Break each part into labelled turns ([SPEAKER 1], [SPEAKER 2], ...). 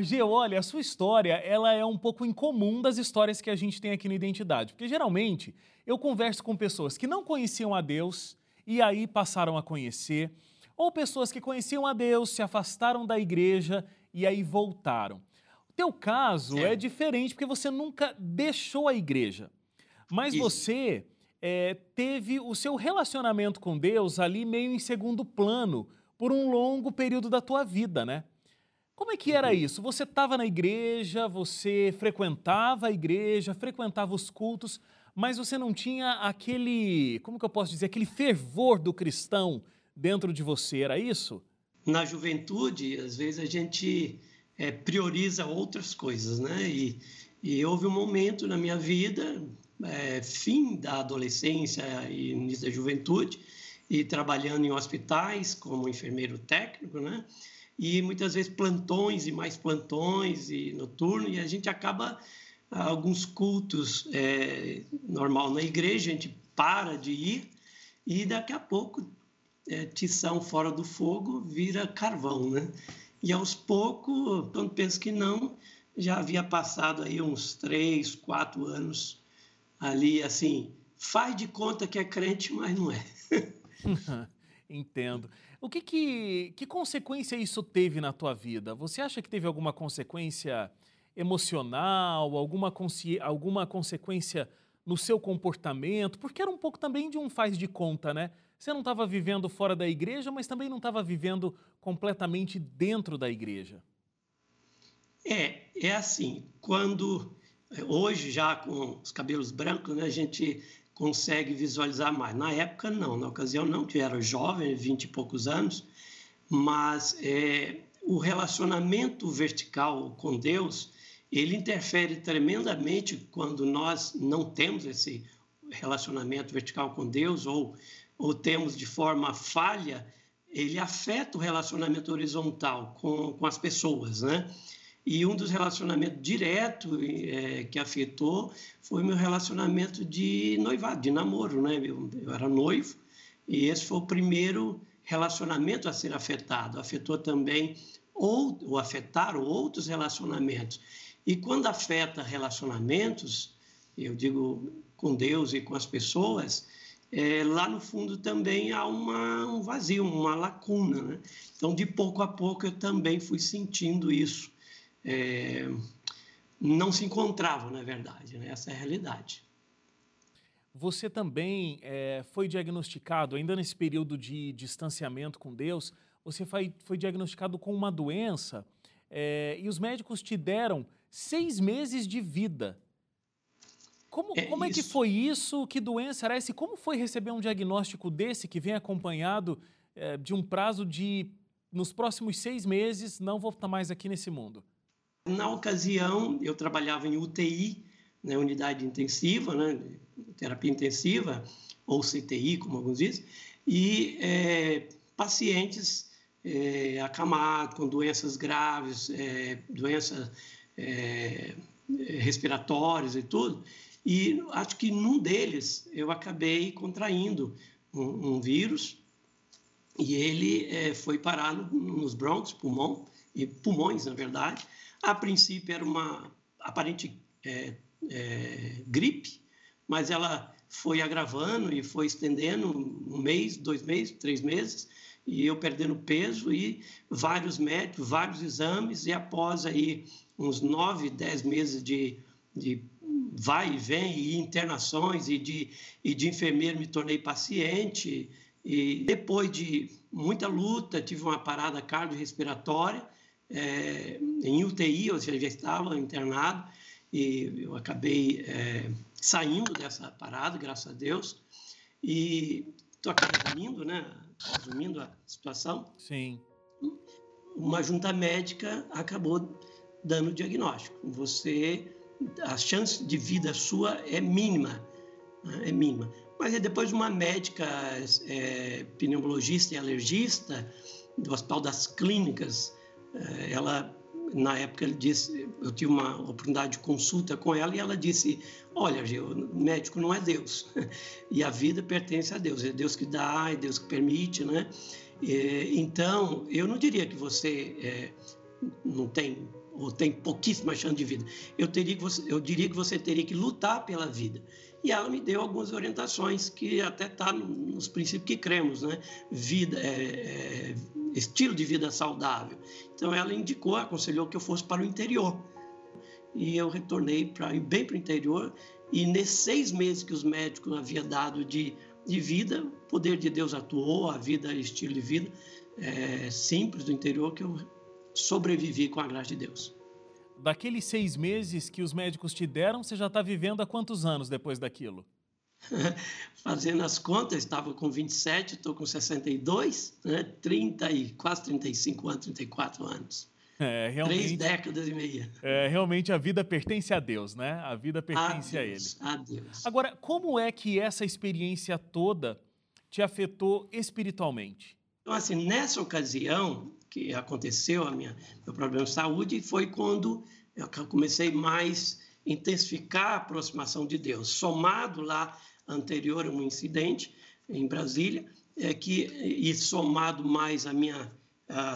[SPEAKER 1] G, olha, a sua história, ela é um pouco incomum das histórias que a gente tem aqui no Identidade, porque geralmente eu converso com pessoas que não conheciam a Deus e aí passaram a conhecer, ou pessoas que conheciam a Deus, se afastaram da igreja e aí voltaram. O teu caso é, é diferente porque você nunca deixou a igreja, mas Isso. você é, teve o seu relacionamento com Deus ali meio em segundo plano por um longo período da tua vida, né? Como é que era uhum. isso? Você estava na igreja, você frequentava a igreja, frequentava os cultos, mas você não tinha aquele, como que eu posso dizer, aquele fervor do cristão dentro de você, era isso?
[SPEAKER 2] Na juventude, às vezes a gente é, prioriza outras coisas, né? E, e, houve um momento na minha vida, é, fim da adolescência e início da juventude, e trabalhando em hospitais como enfermeiro técnico, né? E muitas vezes plantões e mais plantões e noturno, e a gente acaba alguns cultos é, normal na igreja, a gente para de ir e daqui a pouco é, tição fora do fogo vira carvão, né? E aos poucos, quando penso que não, já havia passado aí uns três, quatro anos ali, assim, faz de conta que é crente, mas não é.
[SPEAKER 1] Entendo. O que, que, que consequência isso teve na tua vida? Você acha que teve alguma consequência emocional, alguma, alguma consequência no seu comportamento? Porque era um pouco também de um faz de conta, né? Você não estava vivendo fora da igreja, mas também não estava vivendo completamente dentro da igreja.
[SPEAKER 2] É, é assim, quando hoje já com os cabelos brancos, né, a gente consegue visualizar mais. Na época não, na ocasião não, que eu era jovem, vinte e poucos anos, mas é, o relacionamento vertical com Deus, ele interfere tremendamente quando nós não temos esse relacionamento vertical com Deus ou ou temos de forma falha, ele afeta o relacionamento horizontal com, com as pessoas, né? E um dos relacionamentos direto é, que afetou foi meu relacionamento de noivado, de namoro, né? Eu, eu, era noivo e esse foi o primeiro relacionamento a ser afetado. Afetou também ou, ou afetaram outros relacionamentos. E quando afeta relacionamentos, eu digo com Deus e com as pessoas, é, lá no fundo também há uma, um vazio, uma lacuna. Né? Então, de pouco a pouco, eu também fui sentindo isso. É, não se encontravam, na verdade, né? essa é a realidade.
[SPEAKER 1] Você também é, foi diagnosticado, ainda nesse período de distanciamento com Deus, você foi, foi diagnosticado com uma doença é, e os médicos te deram seis meses de vida. Como é, como é que foi isso? Que doença era essa? E como foi receber um diagnóstico desse que vem acompanhado é, de um prazo de, nos próximos seis meses, não vou estar mais aqui nesse mundo?
[SPEAKER 2] Na ocasião, eu trabalhava em UTI, né, unidade intensiva, né, terapia intensiva, ou CTI, como alguns dizem, e é, pacientes é, acamados, com doenças graves, é, doenças é, respiratórias e tudo, e acho que num deles eu acabei contraindo um, um vírus e ele é, foi parar no, nos brônquios, pulmão, e pulmões, na verdade. A princípio era uma aparente é, é, gripe, mas ela foi agravando e foi estendendo um mês, dois meses, três meses, e eu perdendo peso e vários médicos, vários exames, e após aí uns nove, dez meses de, de vai e vem, e internações, e de, e de enfermeiro me tornei paciente. E depois de muita luta, tive uma parada cardiorrespiratória é, em UTI, ou seja, já estava internado, e eu acabei é, saindo dessa parada, graças a Deus. E estou aqui resumindo, né? Resumindo a situação.
[SPEAKER 1] Sim.
[SPEAKER 2] Uma junta médica acabou dando o diagnóstico. Você a chance de vida sua é mínima, né? é mínima. Mas depois uma médica é, pneumologista e alergista do Hospital das Clínicas, é, ela na época ele disse, eu tive uma oportunidade de consulta com ela e ela disse, olha, o médico não é Deus e a vida pertence a Deus, é Deus que dá, é Deus que permite, né? então eu não diria que você é, não tem ou tem pouquíssima chance de vida. Eu, teria que você, eu diria que você teria que lutar pela vida. E ela me deu algumas orientações que até está nos princípios que cremos, né? Vida, é, é, estilo de vida saudável. Então ela indicou, aconselhou que eu fosse para o interior. E eu retornei para bem para o interior. E nesses seis meses que os médicos haviam dado de, de vida, o poder de Deus atuou, a vida, estilo de vida é, simples do interior que eu sobrevivi com a graça de Deus.
[SPEAKER 1] Daqueles seis meses que os médicos te deram, você já está vivendo há quantos anos depois daquilo?
[SPEAKER 2] Fazendo as contas, estava com 27, estou com 62, né? 30 e quase 35 anos, 34 anos.
[SPEAKER 1] É, realmente,
[SPEAKER 2] Três décadas e meia.
[SPEAKER 1] É, realmente a vida pertence a Deus, né? A vida pertence a, Deus,
[SPEAKER 2] a Ele. A Deus.
[SPEAKER 1] Agora, como é que essa experiência toda te afetou espiritualmente?
[SPEAKER 2] Então, assim, nessa ocasião que aconteceu a minha meu problema de saúde foi quando eu comecei mais intensificar a aproximação de Deus, somado lá anterior a um incidente em Brasília, é que e somado mais a minha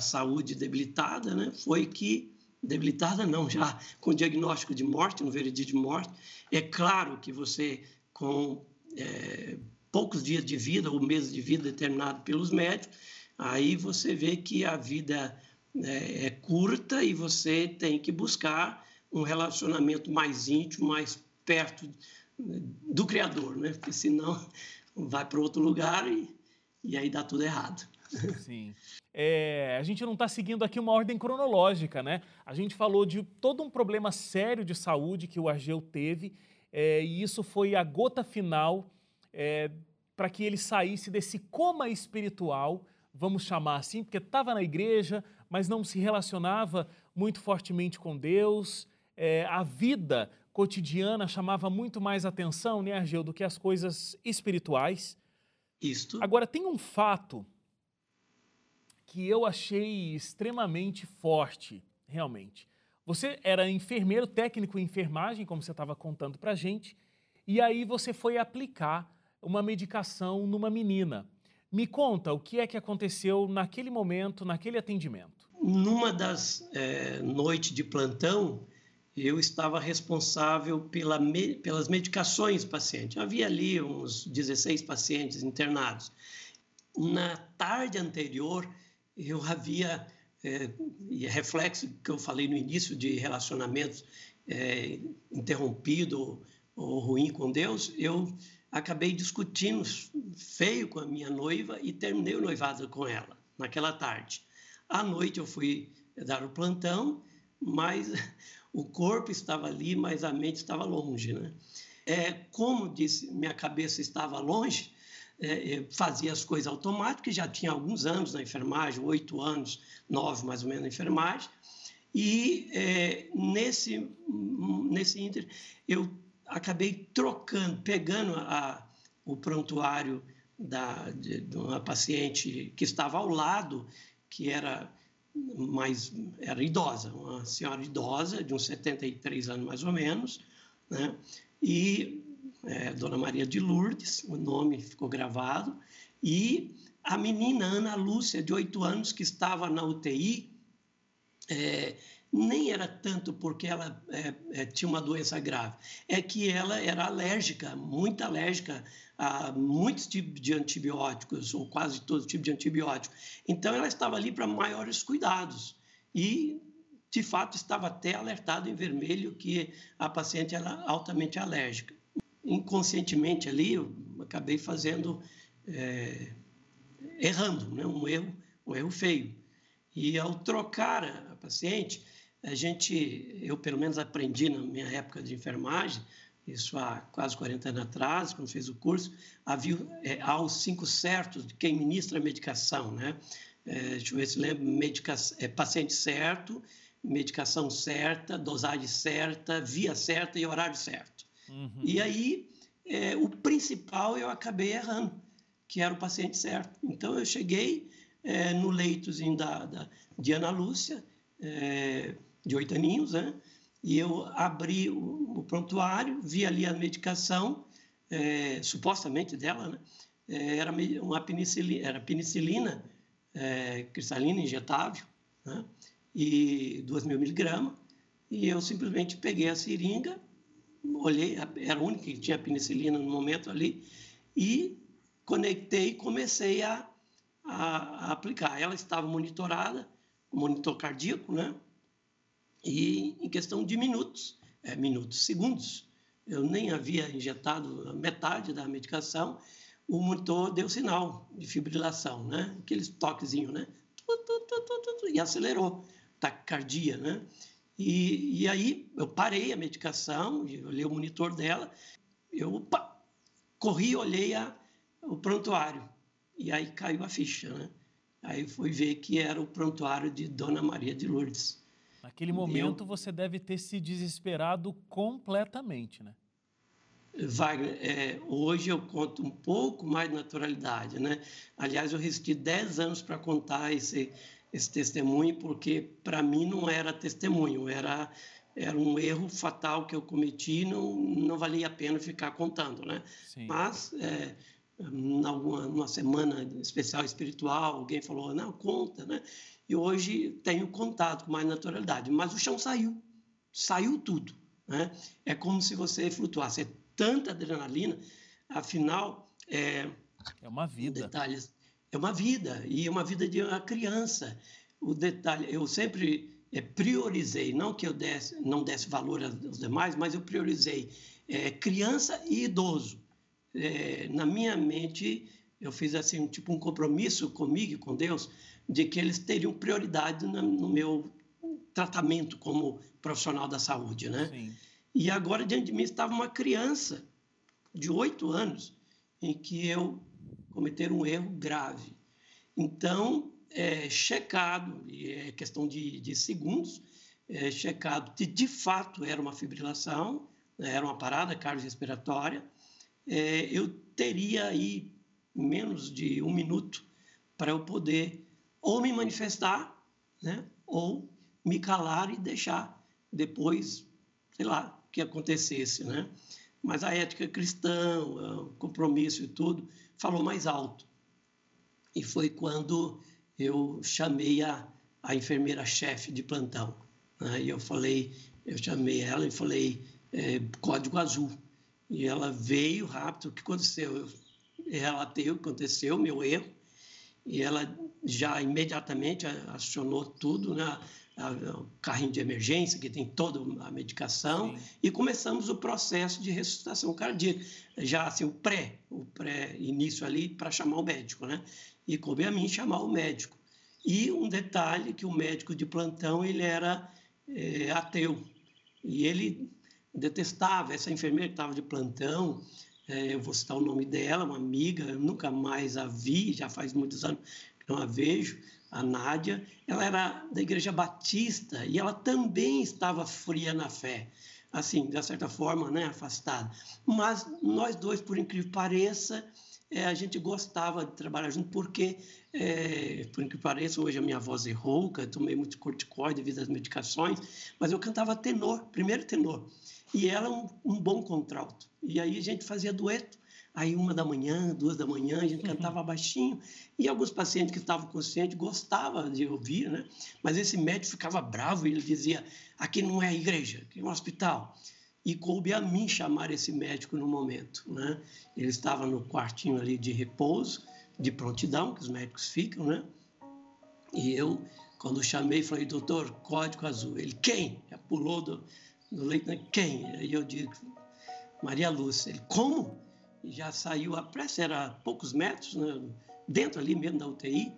[SPEAKER 2] saúde debilitada, né, foi que debilitada não, já com diagnóstico de morte, no veredito de morte. É claro que você com é, poucos dias de vida ou meses de vida determinado pelos médicos, aí você vê que a vida é, é curta e você tem que buscar um relacionamento mais íntimo, mais perto do Criador, né? Porque senão vai para outro lugar e, e aí dá tudo errado.
[SPEAKER 1] Sim. É, a gente não está seguindo aqui uma ordem cronológica, né? A gente falou de todo um problema sério de saúde que o Argeu teve é, e isso foi a gota final é, para que ele saísse desse coma espiritual vamos chamar assim, porque estava na igreja, mas não se relacionava muito fortemente com Deus. É, a vida cotidiana chamava muito mais atenção, né, Argel, do que as coisas espirituais.
[SPEAKER 2] Isto.
[SPEAKER 1] Agora, tem um fato que eu achei extremamente forte, realmente. Você era enfermeiro, técnico em enfermagem, como você estava contando para gente, e aí você foi aplicar uma medicação numa menina. Me conta o que é que aconteceu naquele momento, naquele atendimento.
[SPEAKER 2] Numa das é, noites de plantão, eu estava responsável pela, pelas medicações paciente. Havia ali uns 16 pacientes internados. Na tarde anterior, eu havia, é, e é reflexo que eu falei no início de relacionamentos é, interrompido ou ruim com Deus, eu acabei discutindo feio com a minha noiva e terminei o noivado com ela naquela tarde. À noite eu fui dar o plantão, mas o corpo estava ali, mas a mente estava longe, né? É, como disse, minha cabeça estava longe, é, fazia as coisas automáticas, já tinha alguns anos na enfermagem, oito anos, nove mais ou menos na enfermagem, e é, nesse, nesse inter eu acabei trocando, pegando a, o prontuário da, de, de, uma paciente que estava ao lado, que era mais era idosa, uma senhora idosa de uns 73 anos mais ou menos, né? E é, Dona Maria de Lourdes, o nome ficou gravado, e a menina Ana Lúcia, de 8 anos, que estava na UTI, é, nem era tanto porque ela é, é, tinha uma doença grave, é que ela era alérgica, muito alérgica a muitos tipos de antibióticos, ou quase todo tipo de antibiótico. Então, ela estava ali para maiores cuidados e, de fato, estava até alertado em vermelho que a paciente era altamente alérgica. Inconscientemente ali, eu acabei fazendo, é, errando, né? um erro, um erro feio. E ao trocar a paciente, a gente, eu pelo menos aprendi na minha época de enfermagem, isso há quase 40 anos atrás, quando fez o curso, havia é, há os cinco certos de quem ministra a medicação, né? É, deixa eu ver se lembro, medica, é, paciente certo, medicação certa, dosagem certa, via certa e horário certo. Uhum. E aí, é, o principal eu acabei errando, que era o paciente certo. Então, eu cheguei é, no leitozinho da, da, de Ana Lúcia, é, de oito aninhos, né? E eu abri o, prontuário, vi ali a medicação, é, supostamente dela, né? É, era uma penicilina, era penicilina é, cristalina injetável, né? E 2 mil miligramas. e eu simplesmente peguei a seringa, olhei, era a única que tinha penicilina no momento ali, e conectei e comecei a, a, a aplicar. Ela estava monitorada, monitor cardíaco, né? E em questão de minutos, é, minutos, segundos, eu nem havia injetado metade da medicação, o monitor deu sinal de fibrilação, né? Aqueles toquezinhos, né? E acelerou, taquicardia, né? E, e aí eu parei a medicação, olhei o monitor dela, eu opa, corri, olhei a, o prontuário e aí caiu a ficha, né? Aí fui ver que era o prontuário de Dona Maria de Lourdes.
[SPEAKER 1] Naquele momento eu, você deve ter se desesperado completamente, né?
[SPEAKER 2] Wagner, é, hoje eu conto um pouco mais de naturalidade, né? Aliás, eu resisti 10 anos para contar esse, esse testemunho, porque para mim não era testemunho, era, era um erro fatal que eu cometi, não, não valia a pena ficar contando, né? Sim. Mas, é, numa, numa semana especial espiritual, alguém falou, não, conta, né? E hoje tenho contado com mais naturalidade, mas o chão saiu, saiu tudo, né? É como se você flutuasse, é tanta adrenalina, afinal... É,
[SPEAKER 1] é uma vida.
[SPEAKER 2] Detalhes, é uma vida, e é uma vida de uma criança. O detalhe, eu sempre é, priorizei, não que eu desse, não desse valor aos demais, mas eu priorizei é, criança e idoso. É, na minha mente, eu fiz assim, tipo um compromisso comigo e com Deus, de que eles teriam prioridade no, no meu tratamento como profissional da saúde, né? Sim. E agora, diante de mim, estava uma criança de oito anos em que eu cometer um erro grave. Então, é checado, e é questão de, de segundos, é checado que de fato era uma fibrilação, né, era uma parada cardiorrespiratória, é, eu teria aí menos de um minuto para eu poder ou me manifestar, né, ou me calar e deixar depois, sei lá, que acontecesse, né? Mas a ética cristã, o compromisso e tudo, falou mais alto. E foi quando eu chamei a, a enfermeira-chefe de plantão. Né? E eu falei, eu chamei ela e falei, é, código azul. E ela veio rápido, o que aconteceu? Eu relatei o que aconteceu, meu erro, e ela já imediatamente acionou tudo, né? o carrinho de emergência, que tem toda a medicação, Sim. e começamos o processo de ressuscitação cardíaca, já assim, o pré, o pré-início ali para chamar o médico, né? E coube a mim chamar o médico. E um detalhe que o médico de plantão, ele era é, ateu, e ele detestava. Essa enfermeira que estava de plantão, é, eu vou citar o nome dela, uma amiga, eu nunca mais a vi, já faz muitos anos que não a vejo, a Nádia, ela era da Igreja Batista e ela também estava fria na fé, assim, de certa forma, né, afastada. Mas nós dois, por incrível que pareça, é, a gente gostava de trabalhar junto, porque, é, por que pareça, hoje a minha voz é rouca, tomei muito corticoide devido às medicações, mas eu cantava tenor, primeiro tenor, e ela um, um bom contralto. E aí a gente fazia dueto, Aí, uma da manhã, duas da manhã, a gente uhum. cantava baixinho. E alguns pacientes que estavam conscientes gostavam de ouvir, né? Mas esse médico ficava bravo e ele dizia: aqui não é igreja, aqui é um hospital. E coube a mim chamar esse médico no momento, né? Ele estava no quartinho ali de repouso, de prontidão, que os médicos ficam, né? E eu, quando chamei, falei: doutor, código azul. Ele: quem? Já pulou do, do né? quem? E eu digo: Maria Lúcia. Ele: como? já saiu, a pressa era a poucos metros, né, dentro ali mesmo da UTI,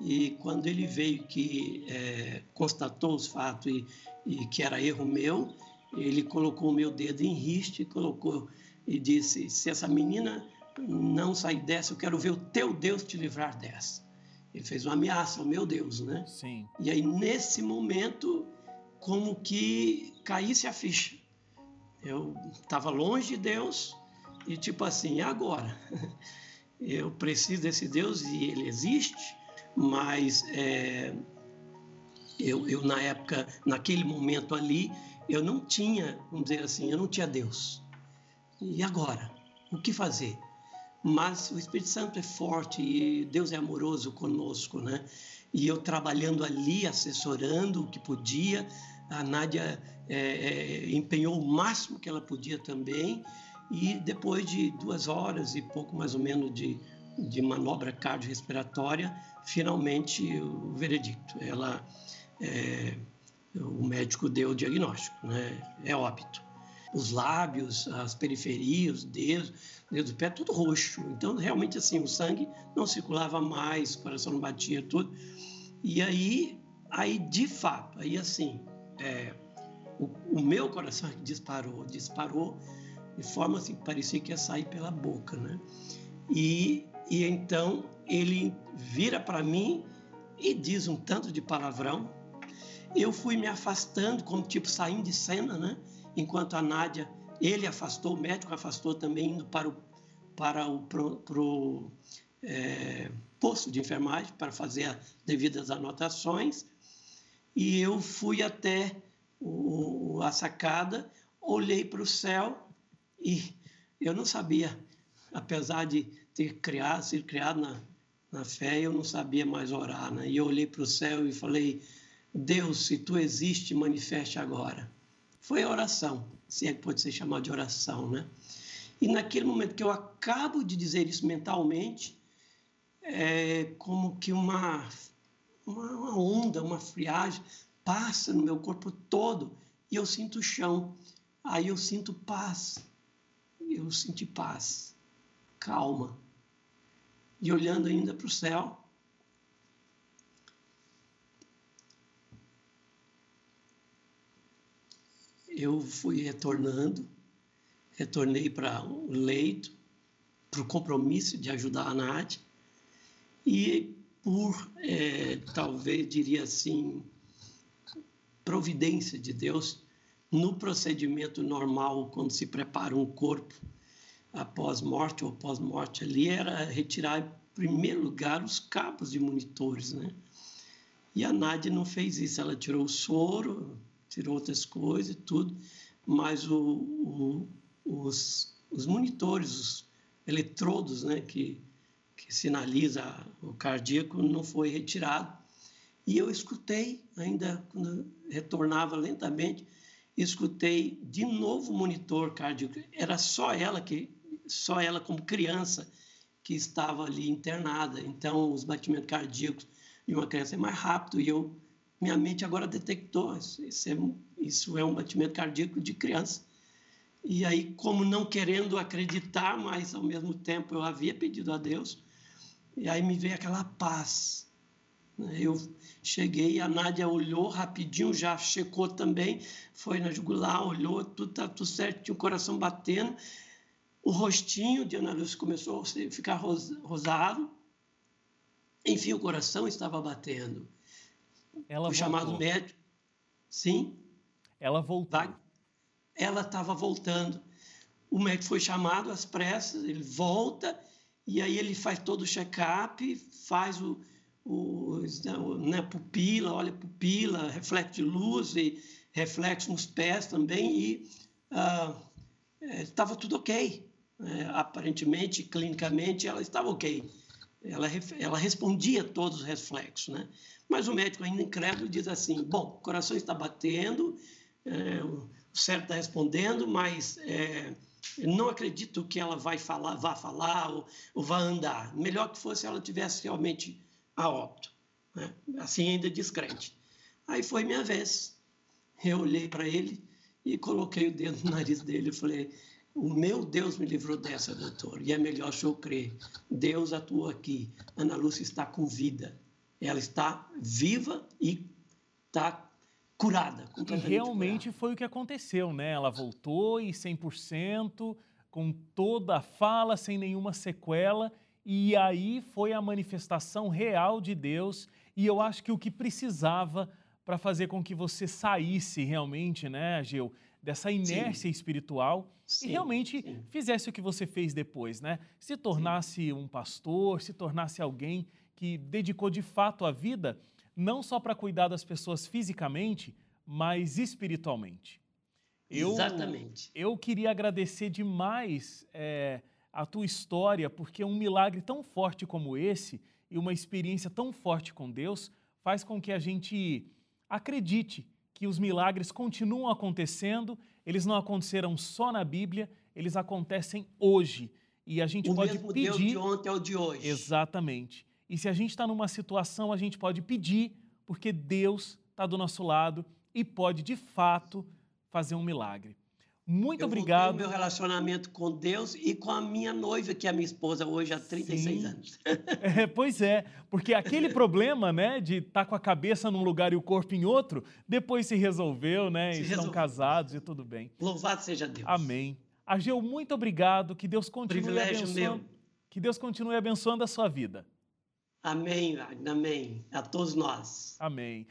[SPEAKER 2] e quando ele veio que é, constatou os fatos e, e, que era erro meu, ele colocou o meu dedo em riste, colocou e disse: se essa menina não sair dessa, eu quero ver o teu Deus te livrar dessa. Ele fez uma ameaça ao meu Deus, né?
[SPEAKER 1] Sim.
[SPEAKER 2] E aí nesse momento, como que caísse a ficha. Eu estava longe de Deus, e tipo assim, agora? Eu preciso desse Deus e ele existe, mas é, eu, eu, na época, naquele momento ali, eu não tinha, vamos dizer assim, eu não tinha Deus. E agora? O que fazer? Mas o Espírito Santo é forte e Deus é amoroso conosco, né? E eu trabalhando ali, assessorando o que podia, A Nádia é, é, empenhou o máximo que ela podia também e depois de duas horas e pouco mais ou menos de, de manobra cardiorrespiratória, finalmente o veredicto. Ela, é, o médico deu o diagnóstico, né? é óbito. Os lábios, as periferias, os dedos, dedo do pé, tudo roxo. Então, realmente, assim, o sangue não circulava mais, o coração não batia, tudo. E aí, aí de fato, aí assim, é, o, o, meu coração disparou, disparou de forma assim parecia que ia sair pela boca, né? E, e então ele vira para mim e diz um tanto de palavrão. Eu fui me afastando, como tipo saindo de cena, né? Enquanto a Nádia, ele afastou, o médico afastou também, indo para o, para o pro, pro, é, posto de enfermagem para fazer as devidas anotações. E eu fui até o, a sacada, olhei para o céu e eu não sabia, apesar de ter criado, sido criado na, na fé, eu não sabia mais orar. Né? E eu olhei para o céu e falei: Deus, se tu existe, manifeste agora. Foi a oração, se é que pode ser chamado de oração, né? E naquele momento que eu acabo de dizer isso mentalmente, é como que uma, uma onda, uma friagem passa no meu corpo todo e eu sinto o chão. Aí eu sinto paz eu senti paz, calma. E olhando ainda para o céu, eu fui retornando, retornei para o leito, para o compromisso de ajudar a Nath, e por, é, talvez diria assim, providência de Deus, no procedimento normal, quando se prepara um corpo após morte ou pós-morte ali, era retirar, em primeiro lugar, os cabos de monitores, né? E a Nádia não fez isso, ela tirou o soro, tirou outras coisas e tudo, mas o, o, os, os monitores, os eletrodos, né, que, que sinaliza o cardíaco, não foi retirado. E eu escutei, ainda quando retornava lentamente, escutei de novo o monitor cardíaco. Era só ela que, só ela como criança que estava ali internada. Então, os batimentos cardíacos de uma criança é mais rápido e eu, minha mente agora detectou isso é, isso é um batimento cardíaco de criança. E aí, como não querendo acreditar, mas ao mesmo tempo eu havia pedido a Deus, e aí me veio aquela paz eu cheguei, a Nádia olhou rapidinho, já checou também, foi na jugular, olhou, tudo tá tudo certo, tinha o coração batendo. O rostinho de Ana Lúcia começou a ficar rosado. Enfim, o coração estava batendo.
[SPEAKER 1] Ela
[SPEAKER 2] o chamado médico. Sim.
[SPEAKER 1] Ela voltou.
[SPEAKER 2] Ela estava voltando. O médico foi chamado às pressas, ele volta e aí ele faz todo o check-up, faz o, os, né, pupila, olha pupila, reflexo de luz e reflexo nos pés também e estava ah, é, tudo ok. É, aparentemente, clinicamente, ela estava ok. Ela, ela respondia a todos os reflexos, né? Mas o médico ainda incrédulo diz assim, bom, o coração está batendo, é, o cérebro está respondendo, mas é, não acredito que ela vai falar, vá falar ou, ou vá andar. Melhor que fosse ela tivesse realmente a óbito. Né? Assim, ainda descrente. Aí foi minha vez. Eu olhei para ele e coloquei o dedo no nariz dele e falei: O meu Deus me livrou dessa, doutor, e é melhor eu crer. Deus atua aqui. Ana Lúcia está com vida. Ela está viva e está curada.
[SPEAKER 1] E realmente curada. foi o que aconteceu, né? Ela voltou e 100%, com toda a fala, sem nenhuma sequela e aí foi a manifestação real de Deus, e eu acho que o que precisava para fazer com que você saísse realmente, né, Gil, dessa inércia sim. espiritual sim, e realmente sim. fizesse o que você fez depois, né? Se tornasse um pastor, se tornasse alguém que dedicou de fato a vida não só para cuidar das pessoas fisicamente, mas espiritualmente.
[SPEAKER 2] Eu, Exatamente.
[SPEAKER 1] Eu queria agradecer demais é, a tua história, porque um milagre tão forte como esse e uma experiência tão forte com Deus faz com que a gente acredite que os milagres continuam acontecendo, eles não aconteceram só na Bíblia, eles acontecem hoje. E a gente
[SPEAKER 2] o
[SPEAKER 1] pode
[SPEAKER 2] mesmo
[SPEAKER 1] pedir.
[SPEAKER 2] Deus de ontem é o de hoje.
[SPEAKER 1] Exatamente. E se a gente está numa situação, a gente pode pedir, porque Deus está do nosso lado e pode, de fato, fazer um milagre. Muito
[SPEAKER 2] eu
[SPEAKER 1] obrigado.
[SPEAKER 2] meu relacionamento com Deus e com a minha noiva, que é a minha esposa hoje há 36 Sim. anos.
[SPEAKER 1] É, pois é, porque aquele problema, né, de estar tá com a cabeça num lugar e o corpo em outro, depois se resolveu, né? Se estão resolveu. casados e tudo bem.
[SPEAKER 2] Louvado seja Deus.
[SPEAKER 1] Amém. Ageu, muito obrigado. Que Deus continue
[SPEAKER 2] Privilégio
[SPEAKER 1] abençoando.
[SPEAKER 2] Meu.
[SPEAKER 1] Que Deus continue abençoando a sua vida.
[SPEAKER 2] Amém, amém. A todos nós.
[SPEAKER 1] Amém.